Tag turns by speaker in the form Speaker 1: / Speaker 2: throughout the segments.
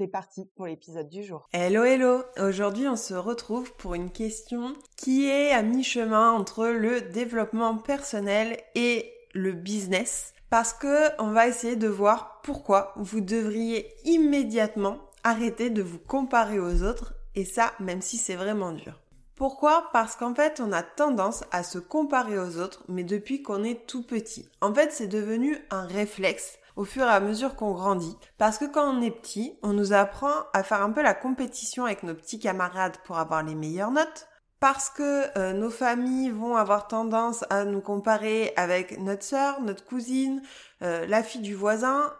Speaker 1: C'est parti pour l'épisode du jour.
Speaker 2: Hello hello Aujourd'hui on se retrouve pour une question qui est à mi-chemin entre le développement personnel et le business parce que on va essayer de voir pourquoi vous devriez immédiatement arrêter de vous comparer aux autres et ça même si c'est vraiment dur. Pourquoi? Parce qu'en fait, on a tendance à se comparer aux autres, mais depuis qu'on est tout petit. En fait, c'est devenu un réflexe au fur et à mesure qu'on grandit. Parce que quand on est petit, on nous apprend à faire un peu la compétition avec nos petits camarades pour avoir les meilleures notes. Parce que euh, nos familles vont avoir tendance à nous comparer avec notre sœur, notre cousine, euh, la fille du voisin,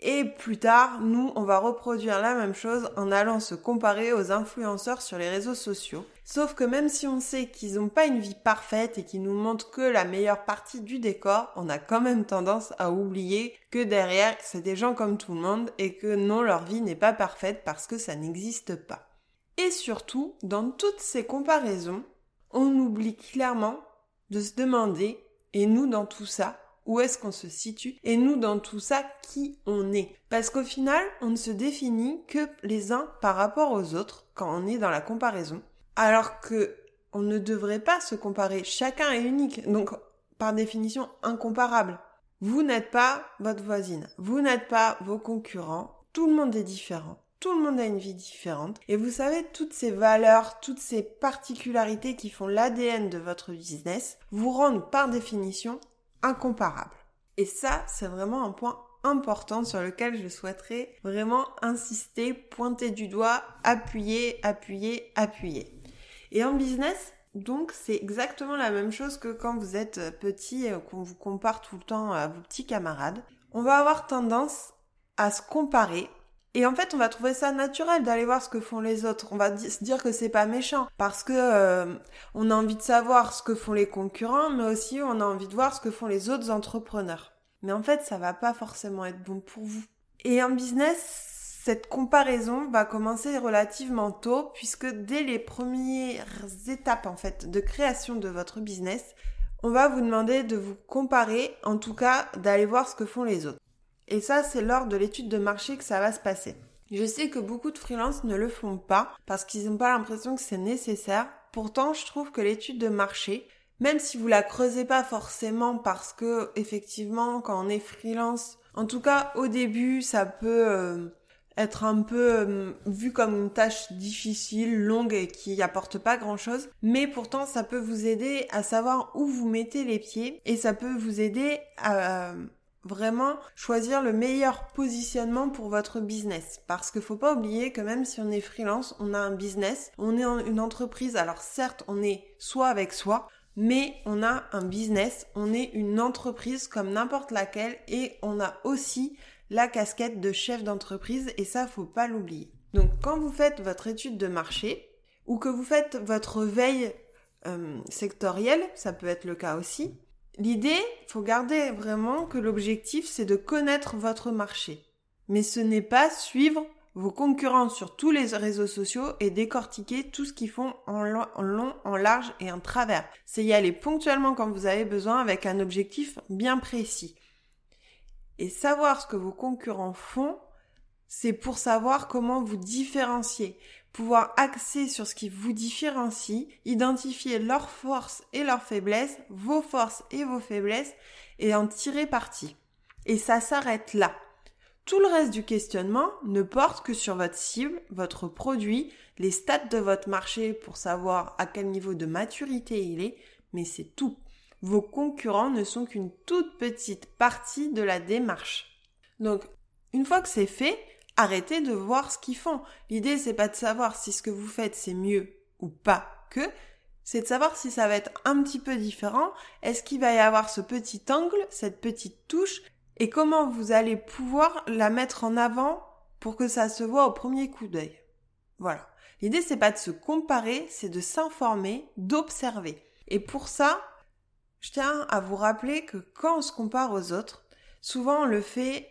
Speaker 2: et plus tard, nous, on va reproduire la même chose en allant se comparer aux influenceurs sur les réseaux sociaux. Sauf que même si on sait qu'ils n'ont pas une vie parfaite et qu'ils nous montrent que la meilleure partie du décor, on a quand même tendance à oublier que derrière, c'est des gens comme tout le monde et que non, leur vie n'est pas parfaite parce que ça n'existe pas. Et surtout, dans toutes ces comparaisons, on oublie clairement de se demander, et nous dans tout ça, où est-ce qu'on se situe et nous dans tout ça qui on est. Parce qu'au final, on ne se définit que les uns par rapport aux autres quand on est dans la comparaison, alors que on ne devrait pas se comparer. Chacun est unique, donc par définition incomparable. Vous n'êtes pas votre voisine, vous n'êtes pas vos concurrents, tout le monde est différent. Tout le monde a une vie différente. Et vous savez, toutes ces valeurs, toutes ces particularités qui font l'ADN de votre business vous rendent par définition incomparable. Et ça, c'est vraiment un point important sur lequel je souhaiterais vraiment insister, pointer du doigt, appuyer, appuyer, appuyer. Et en business, donc c'est exactement la même chose que quand vous êtes petit et qu'on vous compare tout le temps à vos petits camarades. On va avoir tendance à se comparer et en fait, on va trouver ça naturel d'aller voir ce que font les autres. On va se dire que c'est pas méchant parce que euh, on a envie de savoir ce que font les concurrents, mais aussi on a envie de voir ce que font les autres entrepreneurs. Mais en fait, ça va pas forcément être bon pour vous. Et en business, cette comparaison va commencer relativement tôt puisque dès les premières étapes en fait de création de votre business, on va vous demander de vous comparer, en tout cas d'aller voir ce que font les autres. Et ça, c'est lors de l'étude de marché que ça va se passer. Je sais que beaucoup de freelances ne le font pas parce qu'ils n'ont pas l'impression que c'est nécessaire. Pourtant, je trouve que l'étude de marché, même si vous la creusez pas forcément parce que effectivement, quand on est freelance, en tout cas au début, ça peut euh, être un peu euh, vu comme une tâche difficile, longue et qui apporte pas grand chose. Mais pourtant, ça peut vous aider à savoir où vous mettez les pieds et ça peut vous aider à vraiment choisir le meilleur positionnement pour votre business. Parce qu'il faut pas oublier que même si on est freelance, on a un business, on est une entreprise. Alors certes, on est soit avec soi, mais on a un business, on est une entreprise comme n'importe laquelle et on a aussi la casquette de chef d'entreprise et ça faut pas l'oublier. Donc quand vous faites votre étude de marché ou que vous faites votre veille euh, sectorielle, ça peut être le cas aussi, L'idée, faut garder vraiment que l'objectif, c'est de connaître votre marché. Mais ce n'est pas suivre vos concurrents sur tous les réseaux sociaux et décortiquer tout ce qu'ils font en long, en large et en travers. C'est y aller ponctuellement quand vous avez besoin avec un objectif bien précis. Et savoir ce que vos concurrents font, c'est pour savoir comment vous différencier pouvoir axer sur ce qui vous différencie, identifier leurs forces et leurs faiblesses, vos forces et vos faiblesses, et en tirer parti. Et ça s'arrête là. Tout le reste du questionnement ne porte que sur votre cible, votre produit, les stats de votre marché pour savoir à quel niveau de maturité il est, mais c'est tout. Vos concurrents ne sont qu'une toute petite partie de la démarche. Donc, une fois que c'est fait, arrêtez de voir ce qu'ils font. L'idée, c'est pas de savoir si ce que vous faites c'est mieux ou pas que, c'est de savoir si ça va être un petit peu différent, est-ce qu'il va y avoir ce petit angle, cette petite touche, et comment vous allez pouvoir la mettre en avant pour que ça se voit au premier coup d'œil? Voilà. L'idée c'est pas de se comparer, c'est de s'informer, d'observer. Et pour ça, je tiens à vous rappeler que quand on se compare aux autres, souvent on le fait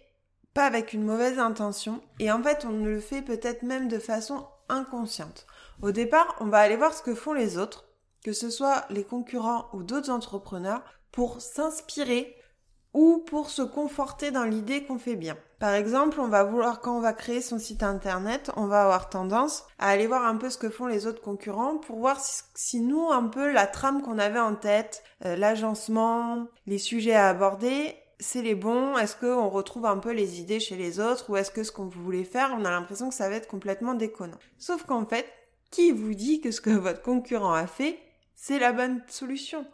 Speaker 2: pas avec une mauvaise intention et en fait on le fait peut-être même de façon inconsciente. Au départ, on va aller voir ce que font les autres, que ce soit les concurrents ou d'autres entrepreneurs, pour s'inspirer ou pour se conforter dans l'idée qu'on fait bien. Par exemple, on va vouloir, quand on va créer son site internet, on va avoir tendance à aller voir un peu ce que font les autres concurrents pour voir si, nous, un peu, la trame qu'on avait en tête, euh, l'agencement, les sujets à aborder, c'est les bons? Est-ce qu'on retrouve un peu les idées chez les autres? Ou est-ce que ce qu'on voulait faire, on a l'impression que ça va être complètement déconnant? Sauf qu'en fait, qui vous dit que ce que votre concurrent a fait, c'est la bonne solution?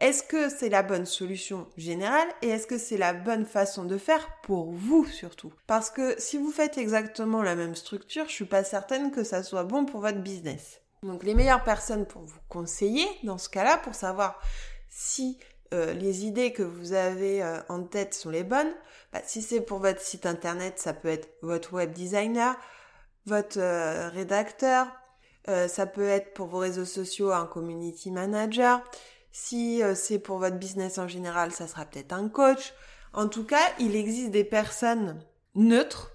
Speaker 2: Est-ce que c'est la bonne solution générale? Et est-ce que c'est la bonne façon de faire pour vous surtout? Parce que si vous faites exactement la même structure, je suis pas certaine que ça soit bon pour votre business. Donc les meilleures personnes pour vous conseiller dans ce cas-là, pour savoir si euh, les idées que vous avez euh, en tête sont les bonnes. Bah, si c'est pour votre site internet, ça peut être votre web designer, votre euh, rédacteur, ça peut être pour vos réseaux sociaux un community manager. Si c'est pour votre business en général, ça sera peut-être un coach. En tout cas, il existe des personnes neutres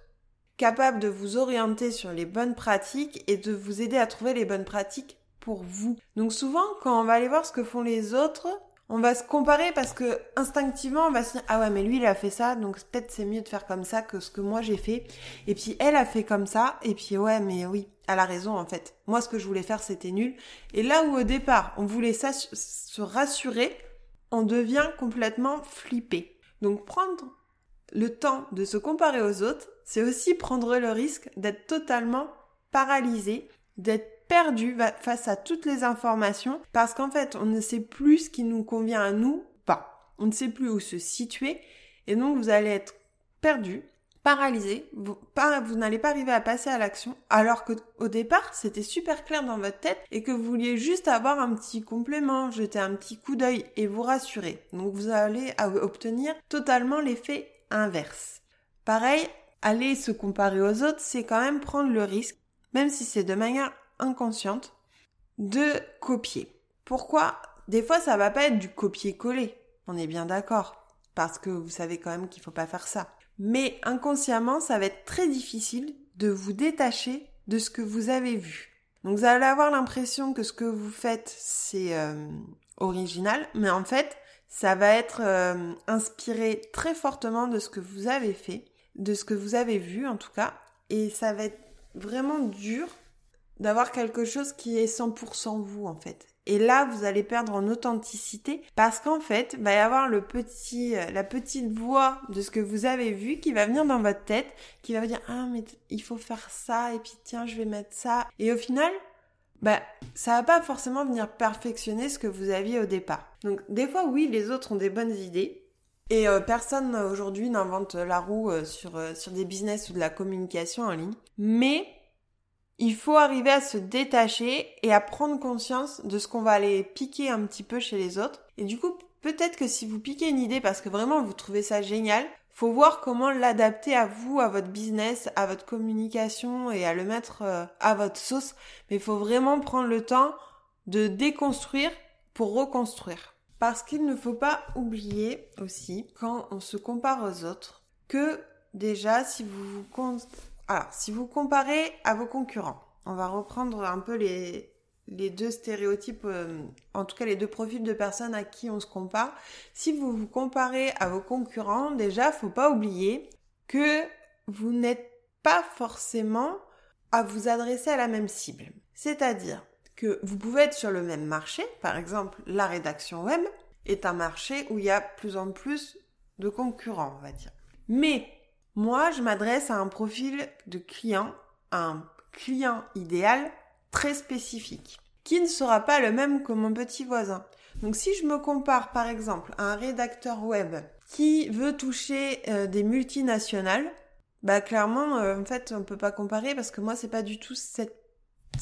Speaker 2: capables de vous orienter sur les bonnes pratiques et de vous aider à trouver les bonnes pratiques pour vous. Donc souvent, quand on va aller voir ce que font les autres, on va se comparer parce que instinctivement on va se dire ah ouais mais lui il a fait ça donc peut-être c'est mieux de faire comme ça que ce que moi j'ai fait. Et puis elle a fait comme ça et puis ouais mais oui elle a raison en fait. Moi ce que je voulais faire c'était nul. Et là où au départ on voulait se rassurer on devient complètement flippé. Donc prendre le temps de se comparer aux autres c'est aussi prendre le risque d'être totalement paralysé d'être perdu face à toutes les informations parce qu'en fait, on ne sait plus ce qui nous convient à nous, pas. On ne sait plus où se situer et donc vous allez être perdu, paralysé, vous, vous n'allez pas arriver à passer à l'action alors que au départ, c'était super clair dans votre tête et que vous vouliez juste avoir un petit complément, jeter un petit coup d'œil et vous rassurer. Donc vous allez obtenir totalement l'effet inverse. Pareil, aller se comparer aux autres, c'est quand même prendre le risque, même si c'est de manière inconsciente de copier. Pourquoi? Des fois, ça va pas être du copier-coller. On est bien d'accord. Parce que vous savez quand même qu'il faut pas faire ça. Mais inconsciemment, ça va être très difficile de vous détacher de ce que vous avez vu. Donc vous allez avoir l'impression que ce que vous faites, c'est euh, original, mais en fait, ça va être euh, inspiré très fortement de ce que vous avez fait, de ce que vous avez vu en tout cas, et ça va être vraiment dur d'avoir quelque chose qui est 100% vous en fait. Et là, vous allez perdre en authenticité parce qu'en fait, va y avoir le petit, euh, la petite voix de ce que vous avez vu qui va venir dans votre tête, qui va vous dire ah mais il faut faire ça et puis tiens je vais mettre ça. Et au final, bah ça va pas forcément venir perfectionner ce que vous aviez au départ. Donc des fois oui, les autres ont des bonnes idées. Et euh, personne aujourd'hui n'invente la roue euh, sur, sur des business ou de la communication en ligne. Mais il faut arriver à se détacher et à prendre conscience de ce qu'on va aller piquer un petit peu chez les autres. Et du coup, peut-être que si vous piquez une idée parce que vraiment vous trouvez ça génial, faut voir comment l'adapter à vous, à votre business, à votre communication et à le mettre euh, à votre sauce. Mais il faut vraiment prendre le temps de déconstruire pour reconstruire. Parce qu'il ne faut pas oublier aussi, quand on se compare aux autres, que déjà, si vous vous alors, si vous comparez à vos concurrents, on va reprendre un peu les, deux stéréotypes, euh, en tout cas les deux profils de personnes à qui on se compare. Si vous vous comparez à vos concurrents, déjà, faut pas oublier que vous n'êtes pas forcément à vous adresser à la même cible. C'est-à-dire que vous pouvez être sur le même marché, par exemple la rédaction web est un marché où il y a plus en plus de concurrents, on va dire. Mais moi, je m'adresse à un profil de client, un client idéal très spécifique, qui ne sera pas le même que mon petit voisin. Donc si je me compare par exemple à un rédacteur web qui veut toucher euh, des multinationales, bah clairement euh, en fait on peut pas comparer parce que moi c'est pas du tout cette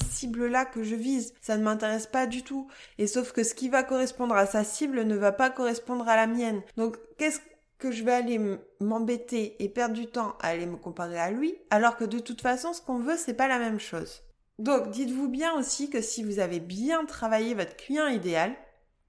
Speaker 2: cible là que je vise, ça ne m'intéresse pas du tout. Et sauf que ce qui va correspondre à sa cible ne va pas correspondre à la mienne. Donc qu'est-ce que je vais aller m'embêter et perdre du temps à aller me comparer à lui, alors que de toute façon, ce qu'on veut, c'est pas la même chose. Donc, dites-vous bien aussi que si vous avez bien travaillé votre client idéal,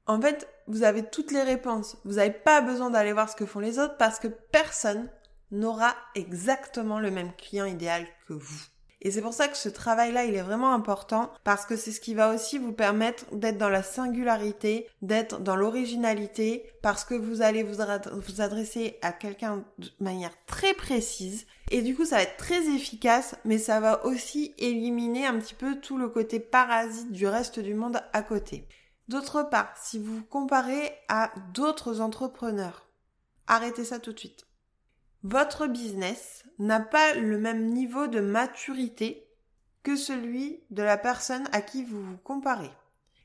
Speaker 2: en fait, vous avez toutes les réponses. Vous n'avez pas besoin d'aller voir ce que font les autres parce que personne n'aura exactement le même client idéal que vous. Et c'est pour ça que ce travail-là, il est vraiment important parce que c'est ce qui va aussi vous permettre d'être dans la singularité, d'être dans l'originalité, parce que vous allez vous, adresser à quelqu'un de manière très précise. Et du coup, ça va être très efficace, mais ça va aussi éliminer un petit peu tout le côté parasite du reste du monde à côté. D'autre part, si vous comparez à d'autres entrepreneurs, arrêtez ça tout de suite votre business n'a pas le même niveau de maturité que celui de la personne à qui vous vous comparez.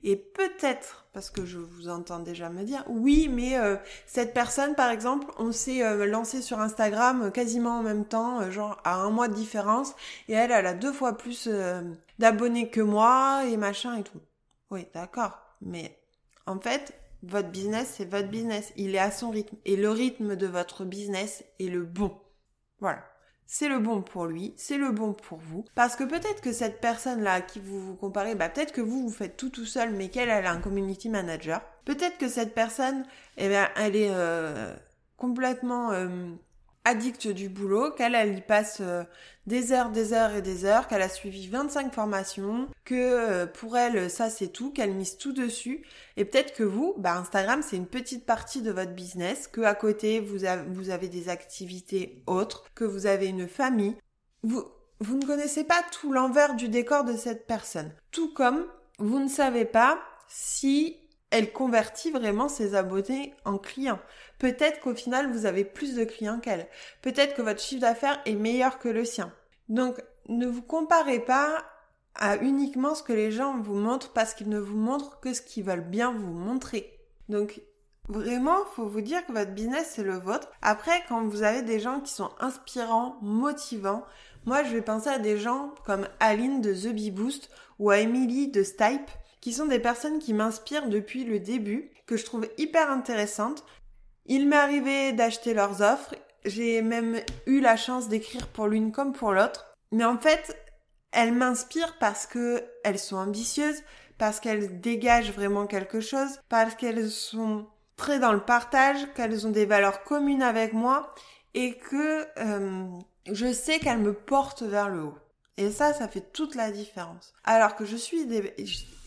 Speaker 2: Et peut-être, parce que je vous entends déjà me dire, oui, mais euh, cette personne, par exemple, on s'est euh, lancé sur Instagram quasiment en même temps, euh, genre à un mois de différence, et elle, elle a deux fois plus d'abonnés que moi, et machin et tout. Oui, d'accord. Mais en fait, votre business, c'est votre business. Il est à son rythme. Et le rythme de votre business est le bon. Voilà. C'est le bon pour lui, c'est le bon pour vous. Parce que peut-être que cette personne-là à qui vous vous comparez, bah peut-être que vous, vous faites tout tout seul, mais qu'elle, elle a un community manager. Peut-être que cette personne, eh bien, elle est euh, complètement euh, addicte du boulot, qu'elle elle y passe euh, des heures, des heures et des heures, qu'elle a suivi 25 formations, que euh, pour elle ça c'est tout, qu'elle mise tout dessus. Et peut-être que vous, bah Instagram c'est une petite partie de votre business, que à côté vous avez, vous avez des activités autres, que vous avez une famille. Vous, vous ne connaissez pas tout l'envers du décor de cette personne. Tout comme vous ne savez pas si elle convertit vraiment ses abonnés en clients. Peut-être qu'au final, vous avez plus de clients qu'elle. Peut-être que votre chiffre d'affaires est meilleur que le sien. Donc, ne vous comparez pas à uniquement ce que les gens vous montrent parce qu'ils ne vous montrent que ce qu'ils veulent bien vous montrer. Donc, Vraiment, faut vous dire que votre business c'est le vôtre. Après, quand vous avez des gens qui sont inspirants, motivants, moi je vais penser à des gens comme Aline de The Bee Boost ou à Emily de Stipe qui sont des personnes qui m'inspirent depuis le début, que je trouve hyper intéressantes. Il m'est arrivé d'acheter leurs offres, j'ai même eu la chance d'écrire pour l'une comme pour l'autre, mais en fait, elles m'inspirent parce que elles sont ambitieuses, parce qu'elles dégagent vraiment quelque chose, parce qu'elles sont très dans le partage, qu'elles ont des valeurs communes avec moi et que euh, je sais qu'elles me portent vers le haut. Et ça, ça fait toute la différence. Alors que je suis des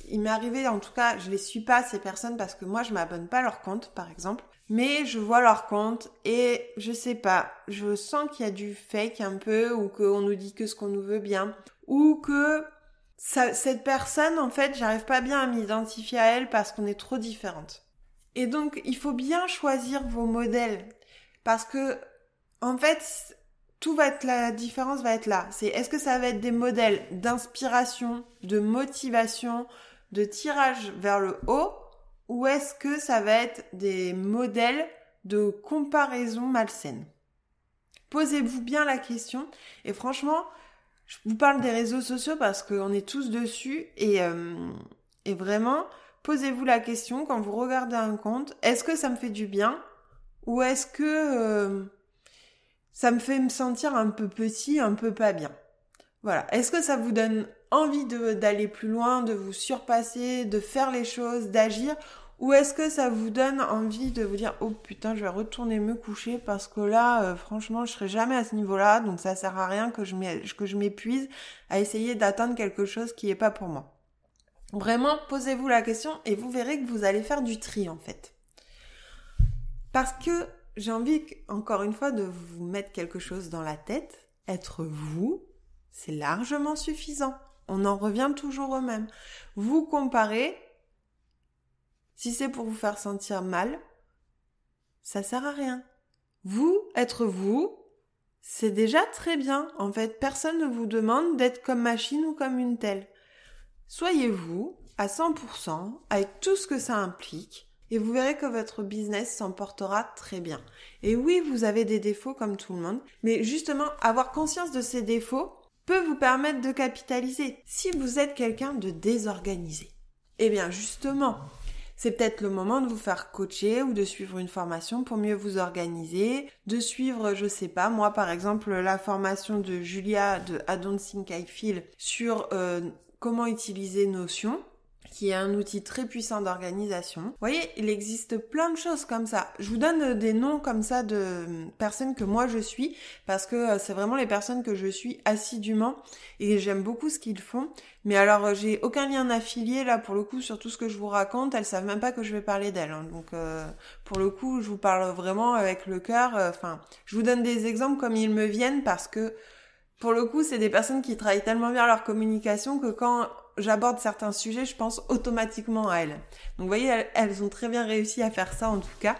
Speaker 2: il m'est arrivé, en tout cas, je les suis pas ces personnes parce que moi je m'abonne pas à leur compte, par exemple. Mais je vois leur compte et je sais pas, je sens qu'il y a du fake un peu ou qu'on nous dit que ce qu'on nous veut bien ou que cette personne, en fait, j'arrive pas bien à m'identifier à elle parce qu'on est trop différentes. Et donc, il faut bien choisir vos modèles parce que, en fait, tout va être la différence va être là. C'est est-ce que ça va être des modèles d'inspiration, de motivation, de tirage vers le haut ou est-ce que ça va être des modèles de comparaison malsaine? Posez-vous bien la question. Et franchement, je vous parle des réseaux sociaux parce qu'on est tous dessus et, euh, et vraiment, posez-vous la question quand vous regardez un compte, est-ce que ça me fait du bien? Ou est-ce que euh, ça me fait me sentir un peu petit, un peu pas bien? Voilà, est-ce que ça vous donne envie d'aller plus loin, de vous surpasser, de faire les choses, d'agir ou est-ce que ça vous donne envie de vous dire oh putain je vais retourner me coucher parce que là euh, franchement je serai jamais à ce niveau-là donc ça sert à rien que je m'épuise à essayer d'atteindre quelque chose qui est pas pour moi. Vraiment posez-vous la question et vous verrez que vous allez faire du tri en fait. Parce que j'ai envie encore une fois de vous mettre quelque chose dans la tête, être vous, c'est largement suffisant. On en revient toujours au même. Vous comparez, si c'est pour vous faire sentir mal, ça sert à rien. Vous, être vous, c'est déjà très bien. En fait, personne ne vous demande d'être comme machine ou comme une telle. Soyez vous à 100% avec tout ce que ça implique et vous verrez que votre business s'en portera très bien. Et oui, vous avez des défauts comme tout le monde, mais justement, avoir conscience de ces défauts, peut vous permettre de capitaliser si vous êtes quelqu'un de désorganisé. Eh bien justement, c'est peut-être le moment de vous faire coacher ou de suivre une formation pour mieux vous organiser, de suivre, je sais pas, moi par exemple, la formation de Julia de I Don't Feel sur euh, comment utiliser Notion qui est un outil très puissant d'organisation. Vous voyez, il existe plein de choses comme ça. Je vous donne des noms comme ça de personnes que moi je suis parce que euh, c'est vraiment les personnes que je suis assidûment et j'aime beaucoup ce qu'ils font. Mais alors euh, j'ai aucun lien affilié là pour le coup sur tout ce que je vous raconte. Elles savent même pas que je vais parler d'elles. Hein. Donc euh, pour le coup, je vous parle vraiment avec le cœur. Enfin, je vous donne des exemples comme ils me viennent parce que pour le coup, c'est des personnes qui travaillent tellement bien leur communication que quand j'aborde certains sujets, je pense automatiquement à elles. Donc vous voyez, elles, ont très bien réussi à faire ça en tout cas.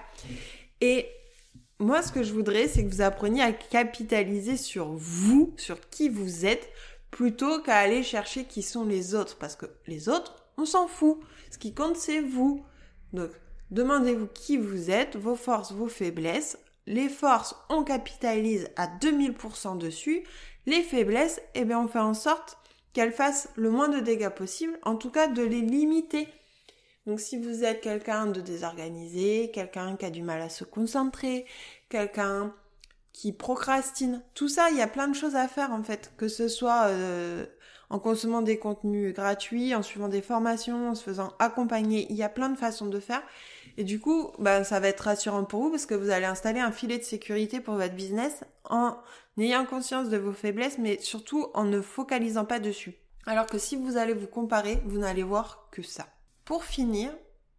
Speaker 2: Et moi, ce que je voudrais, c'est que vous appreniez à capitaliser sur vous, sur qui vous êtes, plutôt qu'à aller chercher qui sont les autres. Parce que les autres, on s'en fout. Ce qui compte, c'est vous. Donc, demandez-vous qui vous êtes, vos forces, vos faiblesses. Les forces, on capitalise à 2000% dessus. Les faiblesses, eh bien, on fait en sorte qu'elles fassent le moins de dégâts possible, en tout cas de les limiter. Donc si vous êtes quelqu'un de désorganisé, quelqu'un qui a du mal à se concentrer, quelqu'un qui procrastine, tout ça, il y a plein de choses à faire en fait, que ce soit euh, en consommant des contenus gratuits, en suivant des formations, en se faisant accompagner, il y a plein de façons de faire. Et du coup, ben, ça va être rassurant pour vous parce que vous allez installer un filet de sécurité pour votre business en ayant conscience de vos faiblesses, mais surtout en ne focalisant pas dessus. Alors que si vous allez vous comparer, vous n'allez voir que ça. Pour finir,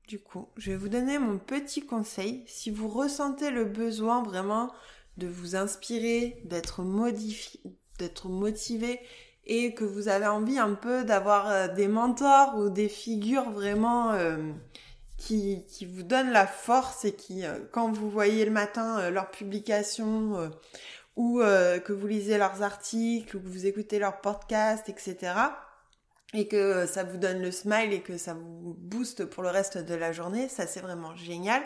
Speaker 2: du coup, je vais vous donner mon petit conseil. Si vous ressentez le besoin vraiment de vous inspirer, d'être modifié, d'être motivé et que vous avez envie un peu d'avoir euh, des mentors ou des figures vraiment euh, qui, qui vous donnent la force et qui, euh, quand vous voyez le matin leurs publications ou euh, que vous lisez leurs articles ou que vous écoutez leurs podcasts, etc. Et que ça vous donne le smile et que ça vous booste pour le reste de la journée, ça c'est vraiment génial.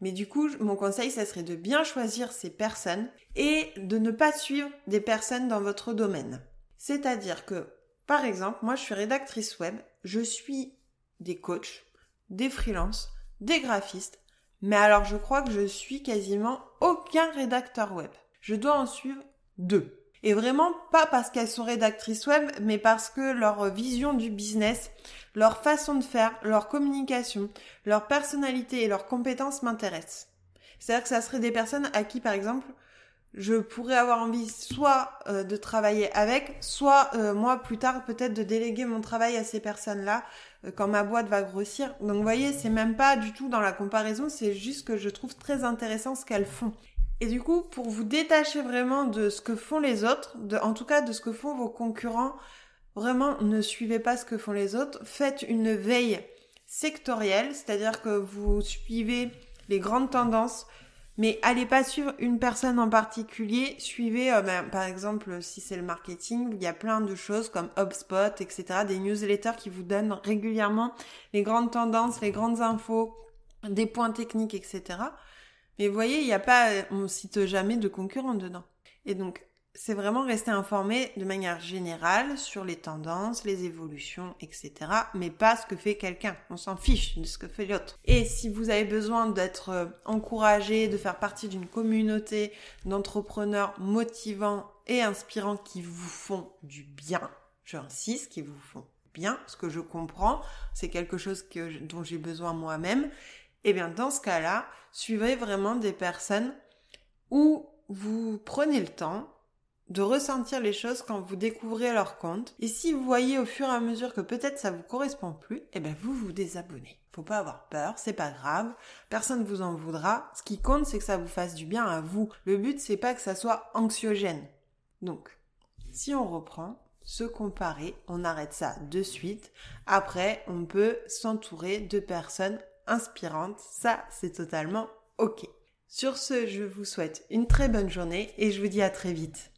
Speaker 2: Mais du coup, mon conseil, ça serait de bien choisir ces personnes et de ne pas suivre des personnes dans votre domaine. C'est-à-dire que, par exemple, moi je suis rédactrice web, je suis des coachs, des freelances, des graphistes, mais alors je crois que je suis quasiment aucun rédacteur web je dois en suivre deux. Et vraiment pas parce qu'elles sont rédactrices web, mais parce que leur vision du business, leur façon de faire, leur communication, leur personnalité et leurs compétences m'intéressent. C'est-à-dire que ça serait des personnes à qui, par exemple, je pourrais avoir envie soit euh, de travailler avec, soit euh, moi plus tard peut-être de déléguer mon travail à ces personnes-là quand ma boîte va grossir. Donc vous voyez, c'est même pas du tout dans la comparaison, c'est juste que je trouve très intéressant ce qu'elles font. Et du coup, pour vous détacher vraiment de ce que font les autres, en tout cas de ce que font vos concurrents, vraiment ne suivez pas ce que font les autres. Faites une veille sectorielle, c'est-à-dire que vous suivez les grandes tendances, mais allez pas suivre une personne en particulier. Suivez, euh, ben, par exemple, si c'est le marketing, il y a plein de choses comme HubSpot, etc., des newsletters qui vous donnent régulièrement les grandes tendances, les grandes infos, des points techniques, etc. Mais vous voyez, il n'y a pas, on cite jamais de concurrents dedans. Et donc, c'est vraiment rester informé de manière générale sur les tendances, les évolutions, etc. Mais pas ce que fait quelqu'un. On s'en fiche de ce que fait l'autre. Et si vous avez besoin d'être euh, encouragé, de faire partie d'une communauté d'entrepreneurs motivants et inspirants qui vous font du bien, j'insiste, qui vous font bien, ce que je comprends, c'est quelque chose dont j'ai besoin moi-même, eh bien, dans ce cas-là, suivez vraiment des personnes où vous prenez le temps de ressentir les choses quand vous découvrez leur compte. Et si vous voyez au fur et à mesure que peut-être ça vous correspond plus, eh bien, vous vous désabonnez. Faut pas avoir peur, c'est pas grave, personne ne vous en voudra. Ce qui compte, c'est que ça vous fasse du bien à vous. Le but, c'est pas que ça soit anxiogène. Donc, si on reprend, se comparer, on arrête ça de suite. Après, on peut s'entourer de personnes inspirante, ça c'est totalement ok. Sur ce, je vous souhaite une très bonne journée et je vous dis à très vite.